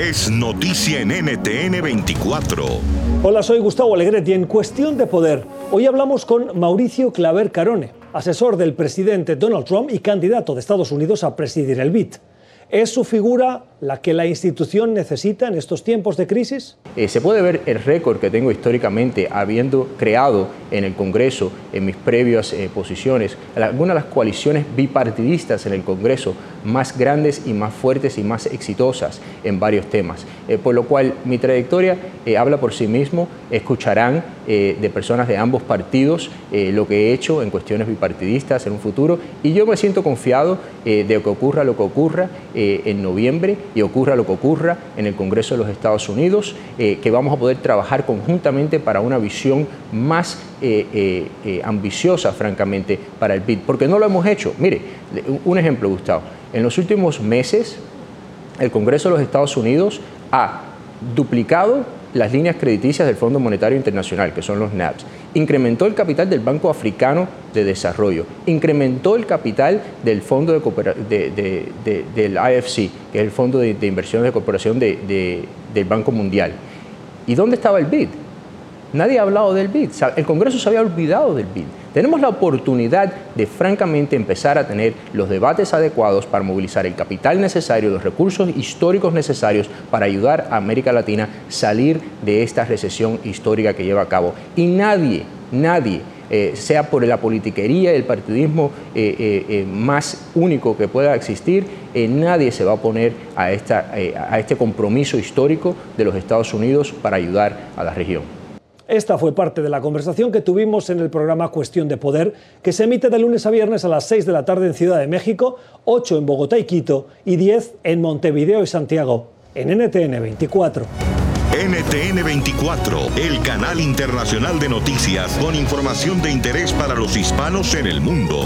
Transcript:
es noticia en NTN 24. Hola, soy Gustavo Alegret y en Cuestión de Poder, hoy hablamos con Mauricio Claver Carone, asesor del presidente Donald Trump y candidato de Estados Unidos a presidir el BID. ¿Es su figura la que la institución necesita en estos tiempos de crisis? Eh, se puede ver el récord que tengo históricamente habiendo creado en el Congreso, en mis previas eh, posiciones, algunas de las coaliciones bipartidistas en el Congreso más grandes y más fuertes y más exitosas en varios temas. Eh, por lo cual mi trayectoria habla por sí mismo, escucharán de personas de ambos partidos lo que he hecho en cuestiones bipartidistas en un futuro y yo me siento confiado de que ocurra lo que ocurra en noviembre y ocurra lo que ocurra en el Congreso de los Estados Unidos, eh, que vamos a poder trabajar conjuntamente para una visión más eh, eh, ambiciosa, francamente, para el BID, porque no lo hemos hecho. Mire, un ejemplo, Gustavo. En los últimos meses, el Congreso de los Estados Unidos ha duplicado las líneas crediticias del Fondo Monetario Internacional, que son los NAPS, incrementó el capital del Banco Africano de Desarrollo, incrementó el capital del Fondo de, del IFC, que es el Fondo de, Inversiones de Cooperación del Banco Mundial. ¿Y dónde estaba el BID? Nadie ha hablado del BID. El Congreso se había olvidado del BID. Tenemos la oportunidad de francamente empezar a tener los debates adecuados para movilizar el capital necesario, los recursos históricos necesarios para ayudar a América Latina a salir de esta recesión histórica que lleva a cabo. Y nadie, nadie eh, sea por la politiquería el partidismo eh, eh, más único que pueda existir, nadie se va a oponer a este compromiso histórico de los Estados Unidos para ayudar a la región. Esta fue parte de la conversación que tuvimos en el programa Cuestión de Poder, que se emite de lunes a viernes a las 6 de la tarde en Ciudad de México, 8 en Bogotá y Quito y 10 en Montevideo y Santiago, en NTN 24. NTN 24, el canal internacional de noticias con información de interés para los hispanos en el mundo.